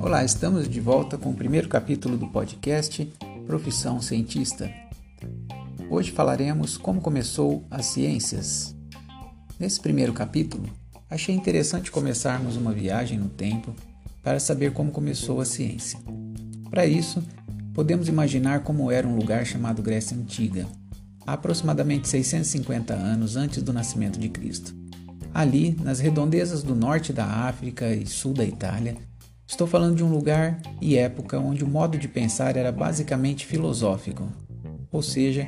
Olá, estamos de volta com o primeiro capítulo do podcast Profissão Cientista. Hoje falaremos como começou as ciências. Nesse primeiro capítulo, achei interessante começarmos uma viagem no tempo para saber como começou a ciência. Para isso, podemos imaginar como era um lugar chamado Grécia Antiga, aproximadamente 650 anos antes do nascimento de Cristo. Ali, nas redondezas do norte da África e sul da Itália, estou falando de um lugar e época onde o modo de pensar era basicamente filosófico, ou seja,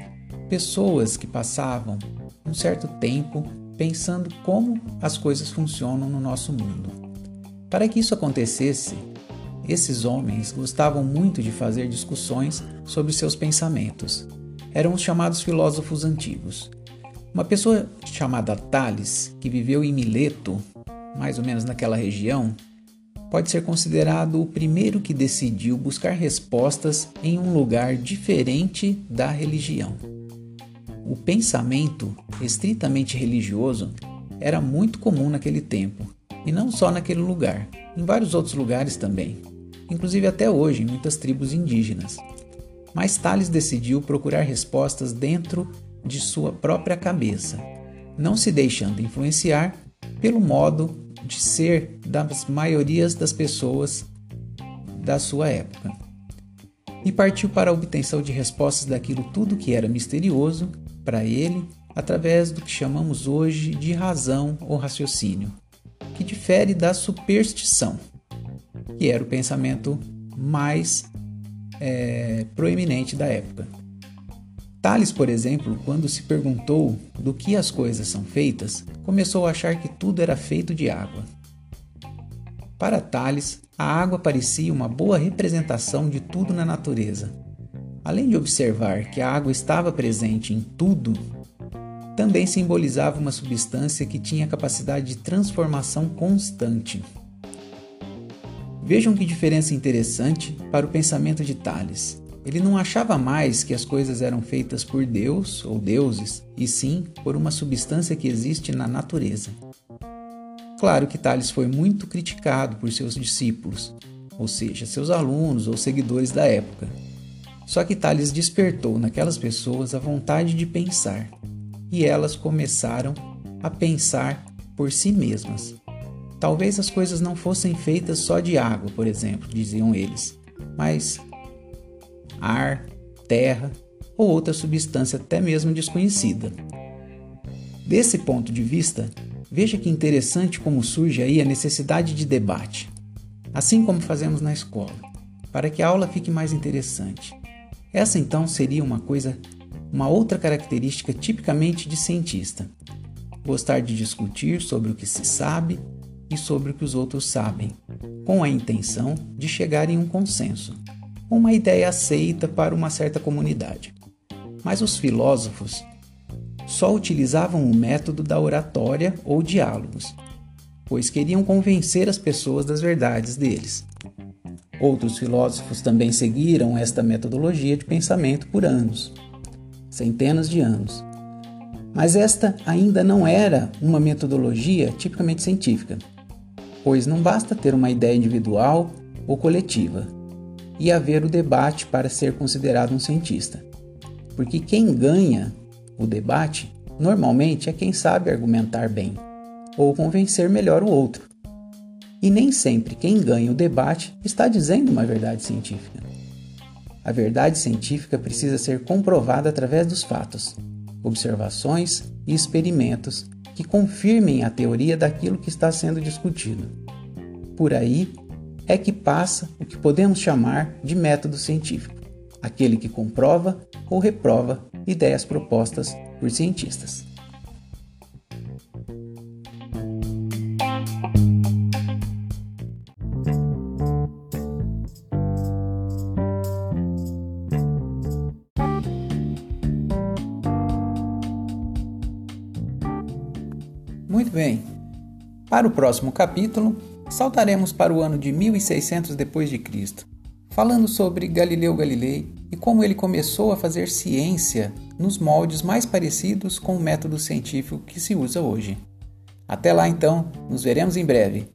pessoas que passavam um certo tempo pensando como as coisas funcionam no nosso mundo. Para que isso acontecesse, esses homens gostavam muito de fazer discussões sobre seus pensamentos. Eram os chamados filósofos antigos. Uma pessoa chamada Tales, que viveu em Mileto, mais ou menos naquela região, pode ser considerado o primeiro que decidiu buscar respostas em um lugar diferente da religião. O pensamento estritamente religioso era muito comum naquele tempo, e não só naquele lugar, em vários outros lugares também inclusive até hoje em muitas tribos indígenas. Mas Tales decidiu procurar respostas dentro de sua própria cabeça, não se deixando influenciar pelo modo de ser das maiorias das pessoas da sua época. E partiu para a obtenção de respostas daquilo tudo que era misterioso para ele através do que chamamos hoje de razão ou raciocínio, que difere da superstição que era o pensamento mais é, proeminente da época. Tales, por exemplo, quando se perguntou do que as coisas são feitas, começou a achar que tudo era feito de água. Para Tales, a água parecia uma boa representação de tudo na natureza. Além de observar que a água estava presente em tudo, também simbolizava uma substância que tinha capacidade de transformação constante. Vejam que diferença interessante para o pensamento de Tales. Ele não achava mais que as coisas eram feitas por Deus ou deuses, e sim por uma substância que existe na natureza. Claro que Tales foi muito criticado por seus discípulos, ou seja, seus alunos ou seguidores da época. Só que Tales despertou naquelas pessoas a vontade de pensar, e elas começaram a pensar por si mesmas. Talvez as coisas não fossem feitas só de água, por exemplo, diziam eles, mas ar, terra ou outra substância até mesmo desconhecida. Desse ponto de vista, veja que interessante como surge aí a necessidade de debate, assim como fazemos na escola, para que a aula fique mais interessante. Essa então seria uma coisa, uma outra característica tipicamente de cientista: gostar de discutir sobre o que se sabe e sobre o que os outros sabem, com a intenção de chegar em um consenso, uma ideia aceita para uma certa comunidade. Mas os filósofos só utilizavam o método da oratória ou diálogos, pois queriam convencer as pessoas das verdades deles. Outros filósofos também seguiram esta metodologia de pensamento por anos, centenas de anos. Mas esta ainda não era uma metodologia tipicamente científica pois não basta ter uma ideia individual ou coletiva e haver o debate para ser considerado um cientista. Porque quem ganha o debate normalmente é quem sabe argumentar bem ou convencer melhor o outro. E nem sempre quem ganha o debate está dizendo uma verdade científica. A verdade científica precisa ser comprovada através dos fatos, observações e experimentos que confirmem a teoria daquilo que está sendo discutido. Por aí é que passa o que podemos chamar de método científico, aquele que comprova ou reprova ideias propostas por cientistas. Muito bem. Para o próximo capítulo, saltaremos para o ano de 1600 depois de Cristo, falando sobre Galileu Galilei e como ele começou a fazer ciência nos moldes mais parecidos com o método científico que se usa hoje. Até lá então, nos veremos em breve.